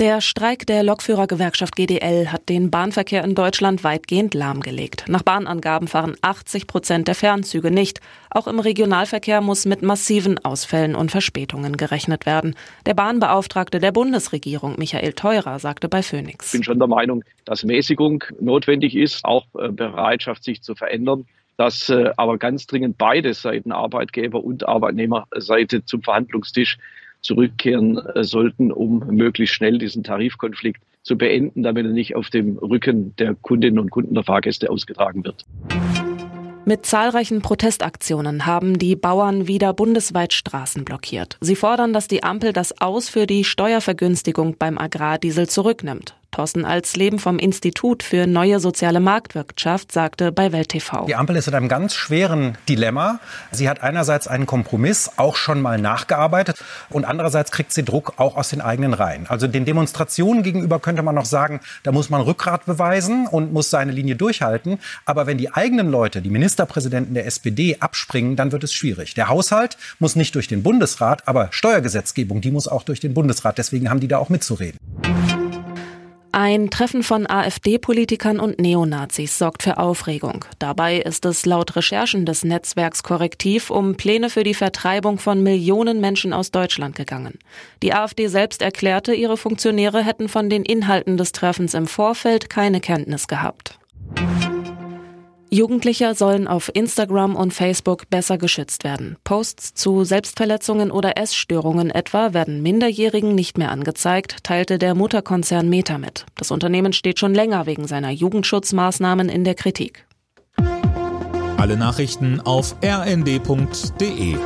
Der Streik der Lokführergewerkschaft GDL hat den Bahnverkehr in Deutschland weitgehend lahmgelegt. Nach Bahnangaben fahren 80 Prozent der Fernzüge nicht. Auch im Regionalverkehr muss mit massiven Ausfällen und Verspätungen gerechnet werden. Der Bahnbeauftragte der Bundesregierung, Michael Theurer, sagte bei Phoenix. Ich bin schon der Meinung, dass Mäßigung notwendig ist, auch äh, Bereitschaft, sich zu verändern dass äh, aber ganz dringend beide Seiten, Arbeitgeber und Arbeitnehmerseite, zum Verhandlungstisch zurückkehren äh, sollten, um möglichst schnell diesen Tarifkonflikt zu beenden, damit er nicht auf dem Rücken der Kundinnen und Kunden der Fahrgäste ausgetragen wird. Mit zahlreichen Protestaktionen haben die Bauern wieder bundesweit Straßen blockiert. Sie fordern, dass die Ampel das Aus für die Steuervergünstigung beim Agrardiesel zurücknimmt. Thorsten Alsleben vom Institut für neue soziale Marktwirtschaft sagte bei Welt TV. Die Ampel ist in einem ganz schweren Dilemma. Sie hat einerseits einen Kompromiss auch schon mal nachgearbeitet und andererseits kriegt sie Druck auch aus den eigenen Reihen. Also den Demonstrationen gegenüber könnte man noch sagen, da muss man Rückgrat beweisen und muss seine Linie durchhalten. Aber wenn die eigenen Leute, die Ministerpräsidenten der SPD abspringen, dann wird es schwierig. Der Haushalt muss nicht durch den Bundesrat, aber Steuergesetzgebung, die muss auch durch den Bundesrat. Deswegen haben die da auch mitzureden. Ein Treffen von AfD-Politikern und Neonazis sorgt für Aufregung. Dabei ist es laut Recherchen des Netzwerks Korrektiv um Pläne für die Vertreibung von Millionen Menschen aus Deutschland gegangen. Die AfD selbst erklärte, ihre Funktionäre hätten von den Inhalten des Treffens im Vorfeld keine Kenntnis gehabt. Jugendliche sollen auf Instagram und Facebook besser geschützt werden. Posts zu Selbstverletzungen oder Essstörungen etwa werden Minderjährigen nicht mehr angezeigt, teilte der Mutterkonzern Meta mit. Das Unternehmen steht schon länger wegen seiner Jugendschutzmaßnahmen in der Kritik. Alle Nachrichten auf rnd.de